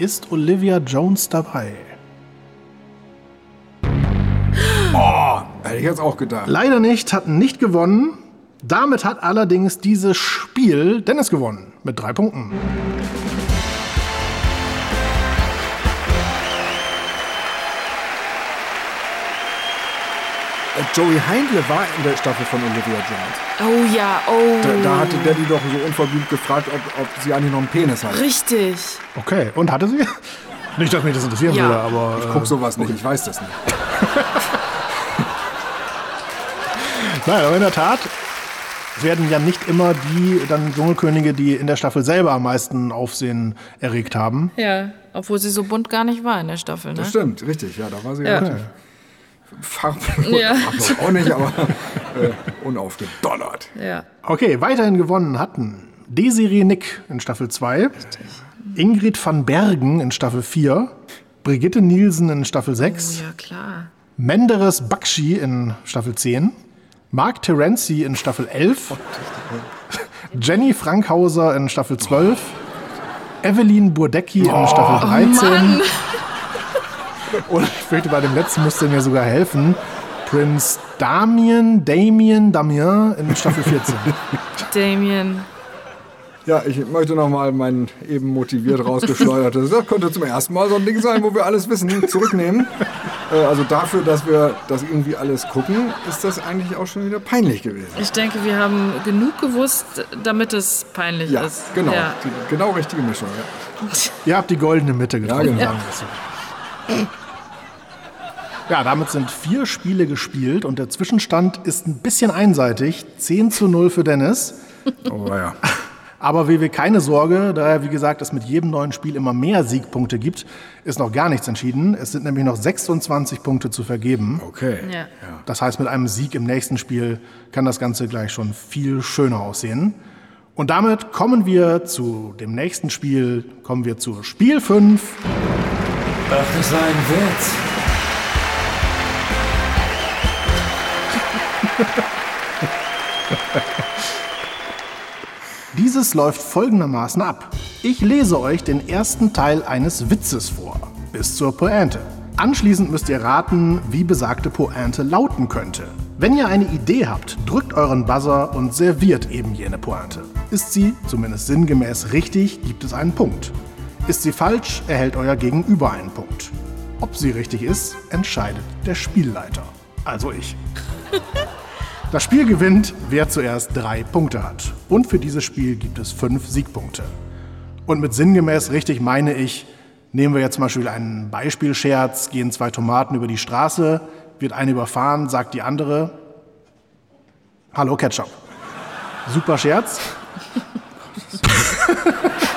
Ist Olivia Jones dabei? Hätte ich jetzt auch gedacht. Leider nicht, hat nicht gewonnen. Damit hat allerdings dieses Spiel Dennis gewonnen. Mit drei Punkten. Joey Heindle war in der Staffel von Olivia Jones. Oh ja, oh. Da, da hatte Daddy doch so unverblümt gefragt, ob, ob sie eigentlich noch einen Penis hat. Richtig. Okay, und hatte sie? Nicht, dass mich das interessieren Ja. würde, aber. Ich äh, guck sowas nicht, ich weiß das nicht. Nein, aber in der Tat werden ja nicht immer die dann Dschungelkönige, die in der Staffel selber am meisten Aufsehen erregt haben. Ja, obwohl sie so bunt gar nicht war in der Staffel, ne? Das stimmt, richtig, ja, da war sie Ja. relativ farbenfroh. Ja. Auch nicht, aber äh, unaufgedonnert. Ja. Okay, weiterhin gewonnen hatten Desiree Nick in Staffel 2, Ingrid van Bergen in Staffel 4, Brigitte Nielsen in Staffel 6, Ja, klar. Menderes Bakshi in Staffel 10, Mark Terenzi in Staffel 11, Jenny Frankhauser in Staffel 12, Evelyn Burdecki in Staffel 13 und ich fürchte, bei dem letzten müsste mir sogar helfen, Prince Damien, Damien, Damien in Staffel 14. Damien. Ja, ich möchte nochmal mein eben motiviert rausgeschleudertes, das könnte zum ersten Mal so ein Ding sein, wo wir alles wissen, zurücknehmen. Äh, also dafür, dass wir das irgendwie alles gucken, ist das eigentlich auch schon wieder peinlich gewesen. Ich denke, wir haben genug gewusst, damit es peinlich Ja, ist. genau, Ja. die genau richtige Mischung. Ja. Ihr habt die goldene Mitte getroffen. Ja, genau. so. Ja, damit sind vier Spiele gespielt und der Zwischenstand ist ein bisschen einseitig. 10 zu 0 für Dennis. Oh ja. Aber WW, keine Sorge, da ja, wie gesagt, es mit jedem neuen Spiel immer mehr Siegpunkte gibt, ist noch gar nichts entschieden. Es sind nämlich noch 26 Punkte zu vergeben. Okay. Ja. Das heißt, mit einem Sieg im nächsten Spiel kann das Ganze gleich schon viel schöner aussehen. Und damit kommen wir zu dem nächsten Spiel, kommen wir zu Spiel 5. Ach, das war ein Witz. Dieses läuft folgendermaßen ab. Ich lese euch den ersten Teil eines Witzes vor, bis zur Pointe. Anschließend müsst ihr raten, wie besagte Pointe lauten könnte. Wenn ihr eine Idee habt, drückt euren Buzzer und serviert eben jene Pointe. Ist sie, zumindest sinngemäß, richtig, gibt es einen Punkt. Ist sie falsch, erhält euer Gegenüber einen Punkt. Ob sie richtig ist, entscheidet der Spielleiter. Also ich. Das Spiel gewinnt, wer zuerst drei Punkte hat. Und für dieses Spiel gibt es fünf Siegpunkte. Und mit sinngemäß richtig meine ich, nehmen wir jetzt zum Beispiel einen Beispielscherz, gehen zwei Tomaten über die Straße, wird eine überfahren, sagt die andere, Hallo Ketchup. Super Scherz.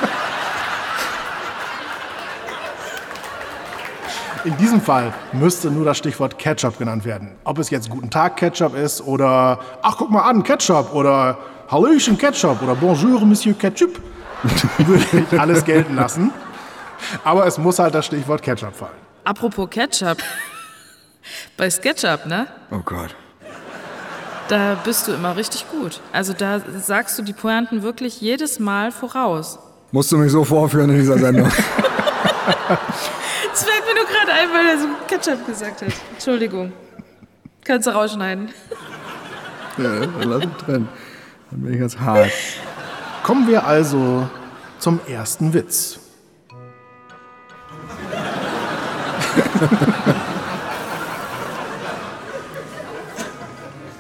In diesem Fall müsste nur das Stichwort Ketchup genannt werden. Ob es jetzt Guten Tag Ketchup ist oder Ach, guck mal an, Ketchup oder Hallöchen Ketchup oder Bonjour Monsieur Ketchup, würde ich alles gelten lassen. Aber es muss halt das Stichwort Ketchup fallen. Apropos Ketchup. Bei SketchUp, ne? Oh Gott. Da bist du immer richtig gut. Also da sagst du die Pointen wirklich jedes Mal voraus. Musst du mich so vorführen in dieser Sendung? Das fällt mir nur gerade ein, weil er so Ketchup gesagt hat. Entschuldigung. Kannst du rausschneiden. ja, dann lass ihn drin. Dann bin ich jetzt hart. Kommen wir also zum ersten Witz.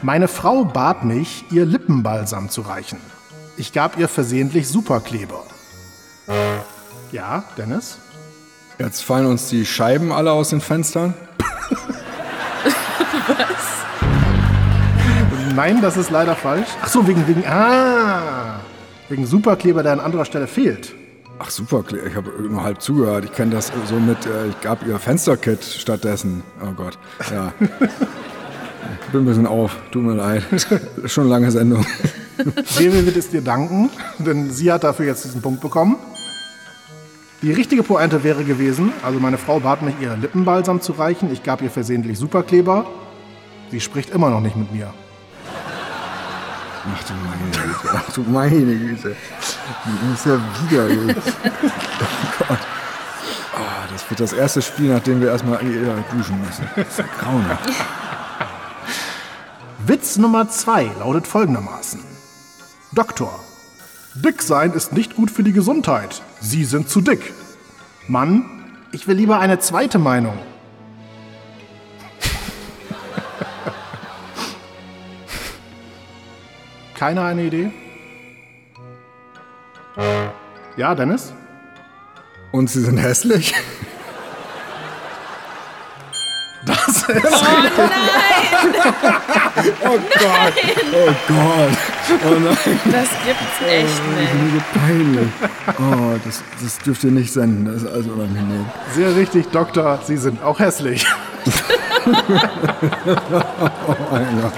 Meine Frau bat mich, ihr Lippenbalsam zu reichen. Ich gab ihr versehentlich Superkleber. Ja, Dennis? Jetzt fallen uns die Scheiben alle aus den Fenstern. Nein, das ist leider falsch. Ach so, wegen, wegen, ah, wegen Superkleber, der an anderer Stelle fehlt. Ach super, ich habe nur halb zugehört. Ich kenne das so mit, äh, ich gab ihr Fensterkit stattdessen. Oh Gott, ja. Ich bin ein bisschen auf, tut mir leid. Schon eine lange Sendung. Rewe wird es dir danken, denn sie hat dafür jetzt diesen Punkt bekommen. Die richtige Pointe wäre gewesen, also meine Frau bat mich, ihr Lippenbalsam zu reichen. Ich gab ihr versehentlich Superkleber. Sie spricht immer noch nicht mit mir. Ach du meine Güte, ach du meine Güte. Das ist ja widerlich. Oh Gott. Ah, das wird das erste Spiel, nachdem wir erstmal äh, duschen müssen. Das ist ja grauenhaft. Witz Nummer zwei lautet folgendermaßen. Doktor, dick sein ist nicht gut für die Gesundheit. Sie sind zu dick. Mann, ich will lieber eine zweite Meinung. Keiner eine Idee? Ja, Dennis? Und sie sind hässlich? Das ist Oh Gott, oh Gott, oh nein, Das gibt's echt nicht. mir so peinlich. Oh, das, das dürft ihr nicht senden, das ist alles unangenehm. sehr richtig, Doktor. Sie sind auch hässlich. Oh mein Gott,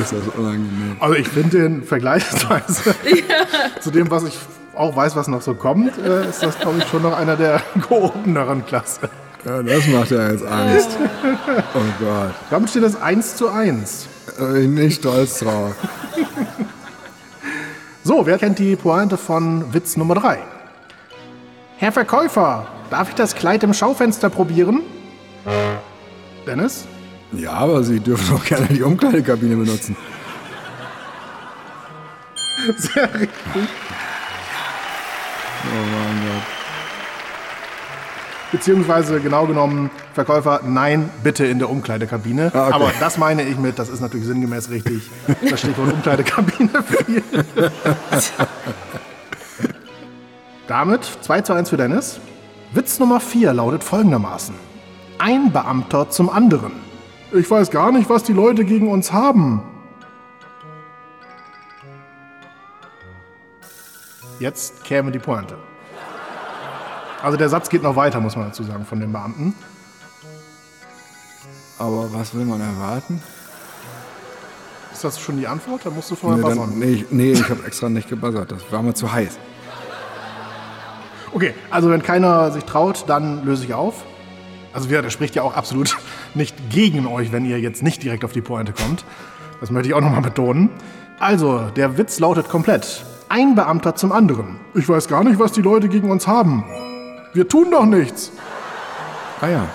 ist das unangenehm. Also ich finde den vergleichsweise zu dem, was ich auch weiß, was noch so kommt, äh, ist das, glaube ich, schon noch einer der gehobeneren Klasse. Ja, das macht ja jetzt Angst. Oh Gott, Damit steht es 1 zu 1. da bin ich nicht stolz drauf. So, wer kennt die Pointe von Witz Nummer 3? Herr Verkäufer, darf ich das Kleid im Schaufenster probieren? Dennis? Ja, aber Sie dürfen auch gerne die Umkleidekabine benutzen. Sehr richtig. Oh mein Gott. Beziehungsweise genau genommen, Verkäufer, nein, bitte in der Umkleidekabine. Ah, okay. Aber das meine ich mit, das ist natürlich sinngemäß richtig. Das Stichwort Umkleidekabine. Damit 2 zu 1 für Dennis. Witz Nummer 4 lautet folgendermaßen. Ein Beamter zum anderen. Ich weiß gar nicht, was die Leute gegen uns haben. Jetzt käme die Pointe. Also der Satz geht noch weiter, muss man dazu sagen, von den Beamten. Aber was will man erwarten? Ist das schon die Antwort? Da musst du vorher Nee, was dann, nee, ich, nee, ich habe extra nicht gebuzzert. Das war mir zu heiß. Okay, also wenn keiner sich traut, dann löse ich auf. Also das spricht ja auch absolut nicht gegen euch, wenn ihr jetzt nicht direkt auf die Pointe kommt. Das möchte ich auch nochmal betonen. Also, der Witz lautet komplett. Ein Beamter zum anderen. Ich weiß gar nicht, was die Leute gegen uns haben. Wir tun doch nichts. Ah ja.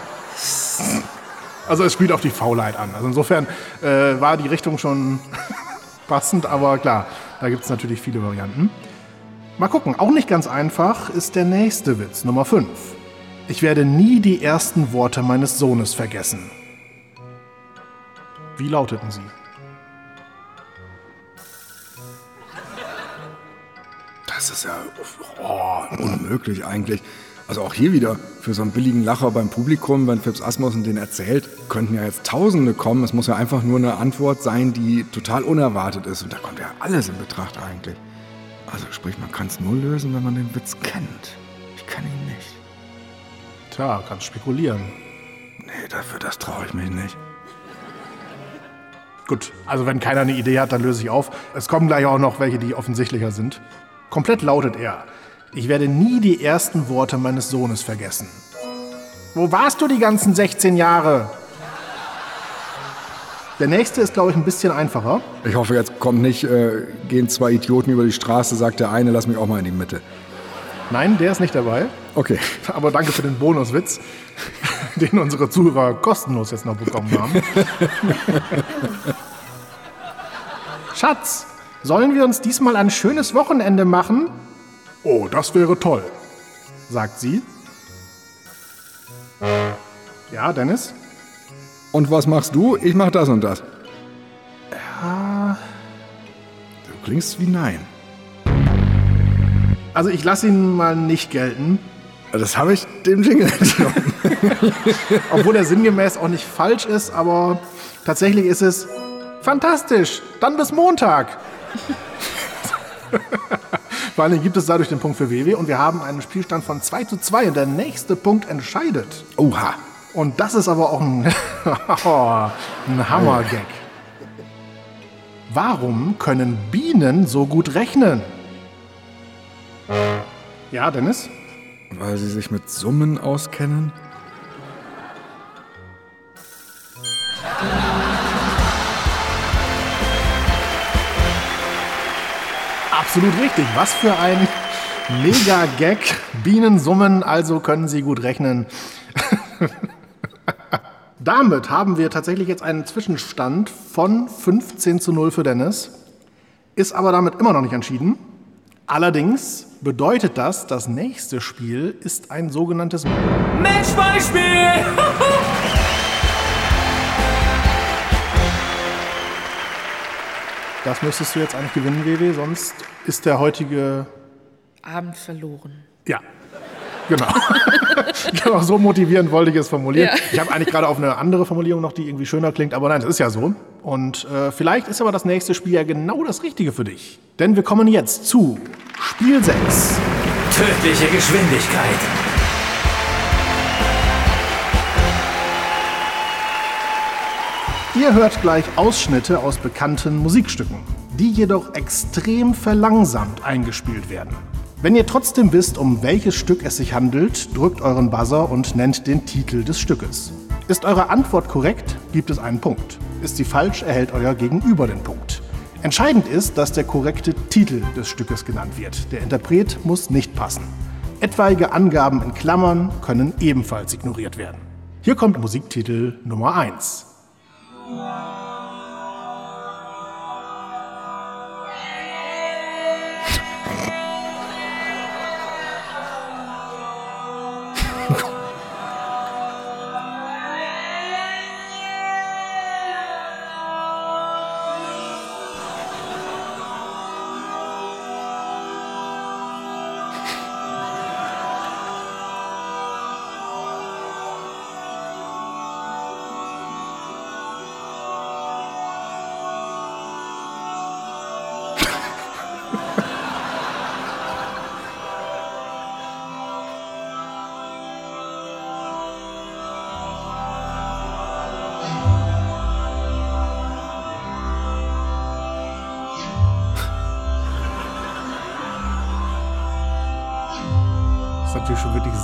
Also es spielt auf die Faulheit an. Also insofern äh, war die Richtung schon passend, aber klar, da gibt es natürlich viele Varianten. Mal gucken, auch nicht ganz einfach ist der nächste Witz, Nummer 5. Ich werde nie die ersten Worte meines Sohnes vergessen. Wie lauteten sie? Das ist ja oh, unmöglich eigentlich. Also auch hier wieder, für so einen billigen Lacher beim Publikum, wenn Phipps Asmussen den erzählt, könnten ja jetzt Tausende kommen. Es muss ja einfach nur eine Antwort sein, die total unerwartet ist. Und da kommt ja alles in Betracht eigentlich. Also sprich, man kann es nur lösen, wenn man den Witz kennt. Ich kenne ihn nicht. Tja, kannst spekulieren. Nee, dafür das traue ich mich nicht. Gut, also wenn keiner eine Idee hat, dann löse ich auf. Es kommen gleich auch noch welche, die offensichtlicher sind. Komplett lautet er. Ich werde nie die ersten Worte meines Sohnes vergessen. Wo warst du die ganzen 16 Jahre? Der nächste ist, glaube ich, ein bisschen einfacher. Ich hoffe, jetzt kommt nicht, äh, gehen zwei Idioten über die Straße, sagt der eine, lass mich auch mal in die Mitte. Nein, der ist nicht dabei. Okay. Aber danke für den Bonuswitz, den unsere Zuhörer kostenlos jetzt noch bekommen haben. Schatz, sollen wir uns diesmal ein schönes Wochenende machen? Oh, das wäre toll, sagt sie. Ja, Dennis? Und was machst du? Ich mach das und das. Ja. Du klingst wie Nein. Also ich lasse ihn mal nicht gelten, Das habe ich dem Jingle entnommen. obwohl er sinngemäß auch nicht falsch ist, aber tatsächlich ist es fantastisch. Dann bis Montag. Vor allem gibt es dadurch den Punkt für WW und wir haben einen Spielstand von 2 zu 2 und der nächste Punkt entscheidet. Oha. Und das ist aber auch ein, ein Hammer-Gag. Warum können Bienen so gut rechnen? Ja, Dennis? Weil sie sich mit Summen auskennen? Absolut richtig. Was für ein Mega-Gag. Bienen also können sie gut rechnen. Damit haben wir tatsächlich jetzt einen Zwischenstand von 15 zu 0 für Dennis. Ist aber damit immer noch nicht entschieden. Allerdings bedeutet das, das nächste Spiel ist ein sogenanntes Matchbeispiel! Das müsstest du jetzt eigentlich gewinnen, WW, sonst ist der heutige. Abend verloren. Ja. Genau. genau, so motivierend wollte ich es formulieren. Ja. Ich habe eigentlich gerade auf eine andere Formulierung noch, die irgendwie schöner klingt, aber nein, das ist ja so. Und äh, vielleicht ist aber das nächste Spiel ja genau das Richtige für dich. Denn wir kommen jetzt zu Spiel 6. Tödliche Geschwindigkeit. Ihr hört gleich Ausschnitte aus bekannten Musikstücken, die jedoch extrem verlangsamt eingespielt werden. Wenn ihr trotzdem wisst, um welches Stück es sich handelt, drückt euren Buzzer und nennt den Titel des Stückes. Ist eure Antwort korrekt, gibt es einen Punkt. Ist sie falsch, erhält euer Gegenüber den Punkt. Entscheidend ist, dass der korrekte Titel des Stückes genannt wird. Der Interpret muss nicht passen. Etwaige Angaben in Klammern können ebenfalls ignoriert werden. Hier kommt Musiktitel Nummer 1. Das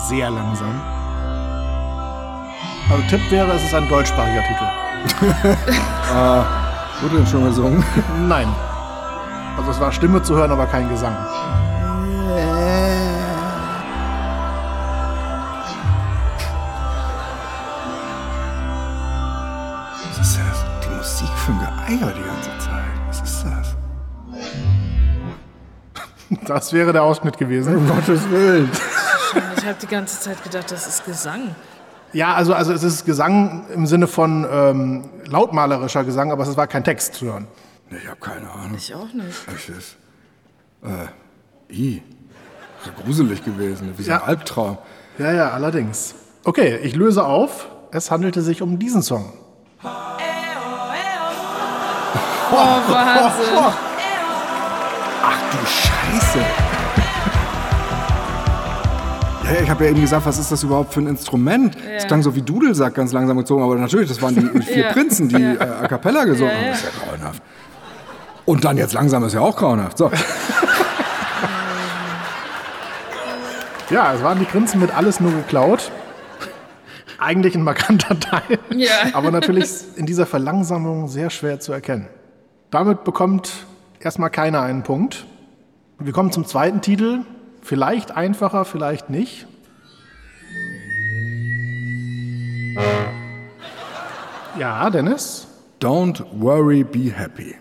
sehr langsam. Also Tipp wäre, es ist ein deutschsprachiger Titel. Wurde denn schon gesungen? Nein. Also es war Stimme zu hören, aber kein Gesang. Was ist das? Die Musik für ein Geeier die ganze Zeit. Was ist das? Das wäre der Ausschnitt gewesen. Um Gottes Willen. Ich habe die ganze Zeit gedacht, das ist Gesang. Ja, also, also es ist Gesang im Sinne von ähm, lautmalerischer Gesang, aber es war kein Text zu hören. Nee, ich habe keine Ahnung. Ich auch nicht. Es ist. Äh. I. Ist ja gruselig gewesen. Wie so ein Ja. Albtraum. Ja, ja, allerdings. Okay, ich löse auf. Es handelte sich um diesen Song. Oh, Wahnsinn. Ach du Scheiße. Ja, ich habe ja eben gesagt, was ist das überhaupt für ein Instrument? Es klang so wie Dudelsack ganz langsam gezogen, aber natürlich, das waren die vier Ja. Prinzen, die Ja. äh, a cappella gesungen Ja, haben. ja. Das ist ja grauenhaft. Und dann jetzt langsam ist ja auch grauenhaft. So. Ja, es waren die Prinzen mit alles nur geklaut. Eigentlich ein markanter Teil, Ja. aber natürlich in dieser Verlangsamung sehr schwer zu erkennen. Damit bekommt erstmal keiner einen Punkt. Wir kommen zum zweiten Titel. Vielleicht einfacher, vielleicht nicht. Ja, Dennis, Don't worry, be happy.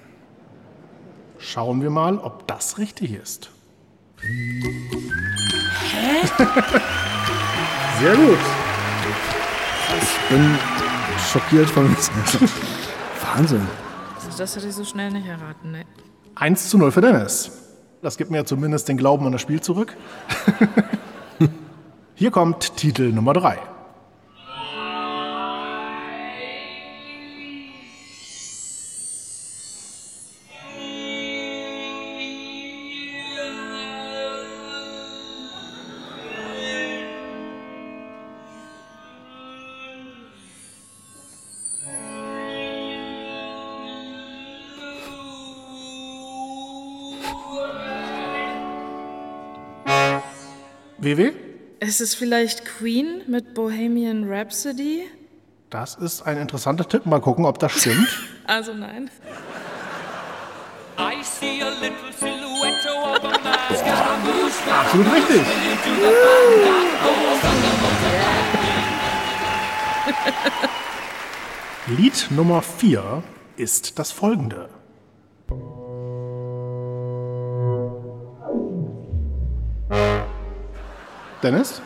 schauen wir mal, ob das richtig ist. Sehr gut. Bin schockiert von mir. Wahnsinn. Also das hätte ich so schnell nicht erraten, ne? 1 zu 0 für Dennis. Das gibt mir zumindest den Glauben an das Spiel zurück. Hier kommt Titel Nummer 3. WW? Ist es vielleicht Queen mit Bohemian Rhapsody? Das ist ein interessanter Tipp. Mal gucken, ob das stimmt. Also nein. I see a little silhouette of a man. Absolut richtig. Lied Nummer 4 ist das folgende. Dennis?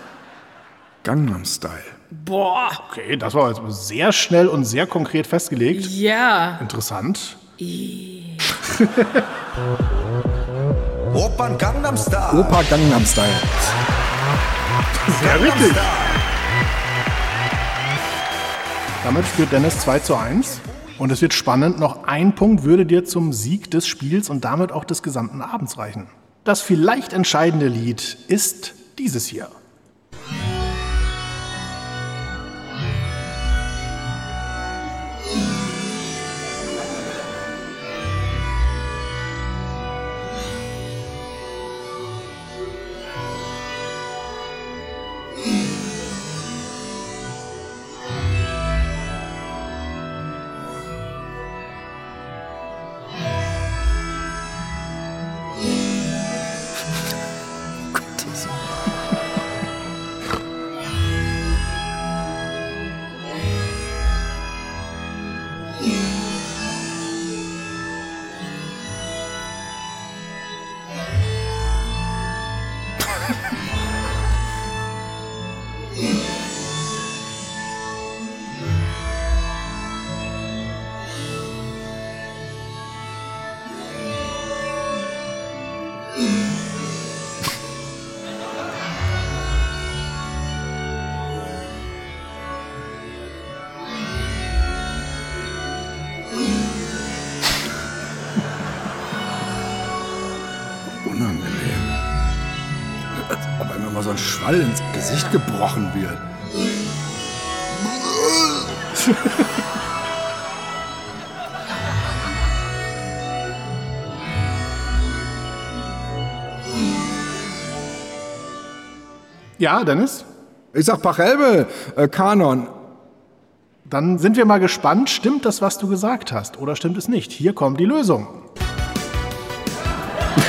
Gangnam Style. Boah. Okay, das war jetzt sehr schnell und sehr konkret festgelegt. Ja. Interessant. Opern Gangnam Style. Opa Gangnam Style. Sehr richtig. Damit führt Dennis 2 zu 1. Und es wird spannend. Noch ein Punkt würde dir zum Sieg des Spiels und damit auch des gesamten Abends reichen. Das vielleicht entscheidende Lied ist dieses hier. Schwall ins Gesicht gebrochen wird. Ja, Dennis? Ich sag Pachelbel, äh, Kanon. Dann sind wir mal gespannt. Stimmt das, was du gesagt hast, oder stimmt es nicht? Hier kommt die Lösung.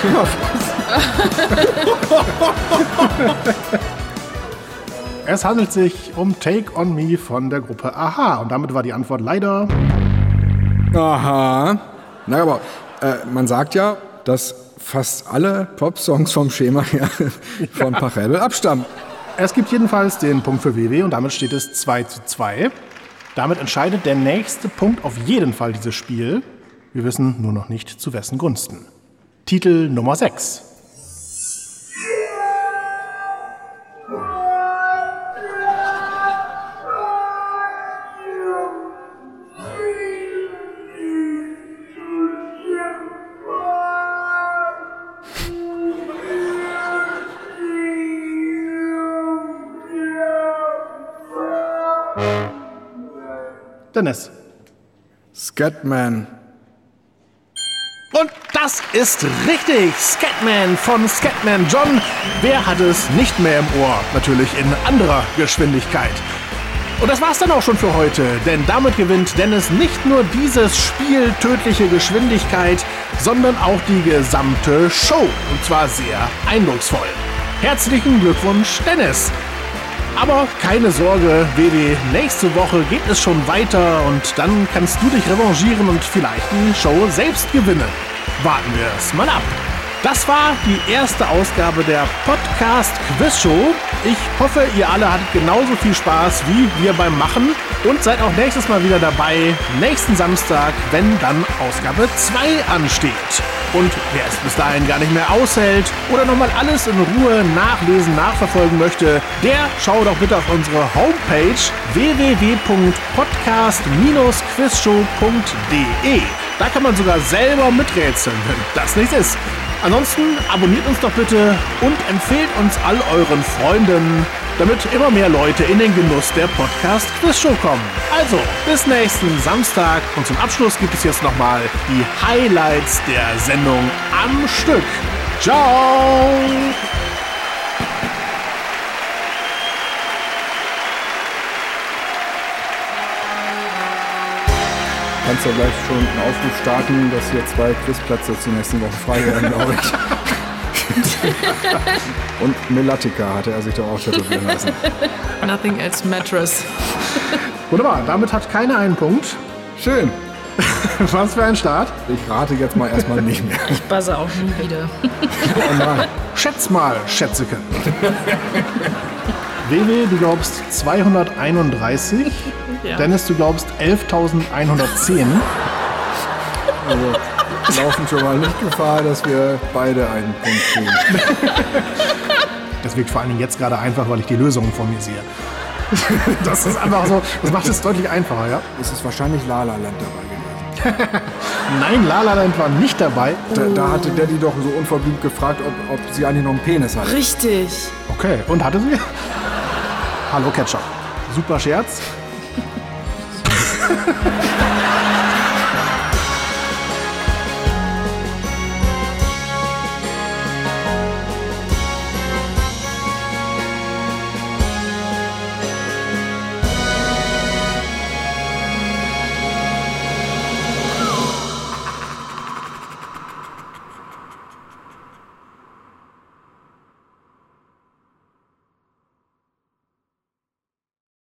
es handelt sich um Take on Me von der Gruppe Aha. Und damit war die Antwort leider Aha. Na, aber äh, man sagt ja, dass fast alle Pop-Songs vom Schema her von Pachelbel abstammen. Es gibt jedenfalls den Punkt für WW und damit steht es 2 zu 2. Damit entscheidet der nächste Punkt auf jeden Fall dieses Spiel. Wir wissen nur noch nicht zu wessen Gunsten. Titel Nummer 6. Dennis. Scatman. Und das ist richtig. Scatman von Scatman John. Wer hat es nicht mehr im Ohr? Natürlich in anderer Geschwindigkeit. Und das war's dann auch schon für heute, denn damit gewinnt Dennis nicht nur dieses Spiel Tödliche Geschwindigkeit, sondern auch die gesamte Show. Und zwar sehr eindrucksvoll. Herzlichen Glückwunsch, Dennis! Aber keine Sorge, WW, nächste Woche geht es schon weiter und dann kannst du dich revanchieren und vielleicht die Show selbst gewinnen. Warten wir es mal ab. Das war die erste Ausgabe der Podcast Quiz Show. Ich hoffe, ihr alle hattet genauso viel Spaß wie wir beim Machen und seid auch nächstes Mal wieder dabei, nächsten Samstag, wenn dann Ausgabe 2 ansteht. Und wer es bis dahin gar nicht mehr aushält oder nochmal alles in Ruhe nachlesen, nachverfolgen möchte, der schaue doch bitte auf unsere Homepage www.podcast-quizshow.de. Da kann man sogar selber miträtseln, wenn das nichts ist. Ansonsten abonniert uns doch bitte und empfehlt uns all euren Freunden, damit immer mehr Leute in den Genuss der Podcast Quiz Show kommen. Also, bis nächsten Samstag und zum Abschluss gibt es jetzt nochmal die Highlights der Sendung am Stück. Ciao! Kannst ja gleich schon einen Aufruf starten, dass hier zwei Quizplätze zur nächsten Woche frei werden, glaube ich. Und Melatica hatte er sich doch auch tätowieren lassen. Nothing else matters. Wunderbar, damit hat keiner einen Punkt. Schön. Was für ein Start. Ich rate jetzt mal erstmal nicht mehr. Ich buzze auch nie wieder. Oh nein. Schätz mal, Schätzeke. Wewe, du glaubst 231. Ja. Dennis, du glaubst 11.110. Also laufen schon mal nicht Gefahr, dass wir beide einen Punkt kriegen. Das wirkt vor allen Dingen jetzt gerade einfach, weil ich die Lösungen vor mir sehe. Das ist einfach so, das macht es deutlich einfacher, ja? Es ist wahrscheinlich Lala Land dabei gewesen. Nein, La La Land war nicht dabei. Da, da hatte Daddy doch so unverblümt gefragt, ob, ob sie eigentlich noch einen Penis hat. Richtig. Okay, und hatte sie? Hallo Ketchup. Super Scherz.